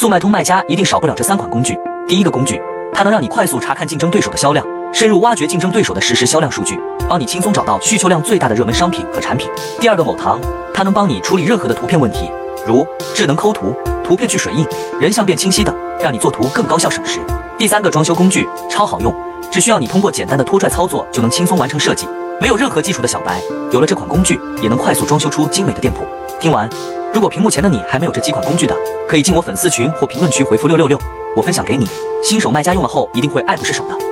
速卖通卖家一定少不了这三款工具。第一个工具，它能让你快速查看竞争对手的销量，深入挖掘竞争对手的实时销量数据，帮你轻松找到需求量最大的热门商品和产品。第二个某堂，它能帮你处理任何的图片问题，如智能抠图、图片去水印、人像变清晰等，让你做图更高效省时。第三个装修工具超好用，只需要你通过简单的拖拽操作就能轻松完成设计，没有任何基础的小白，有了这款工具也能快速装修出精美的店铺。听完，如果屏幕前的你还没有这几款工具的，可以进我粉丝群或评论区回复六六六，我分享给你。新手卖家用了后一定会爱不释手的。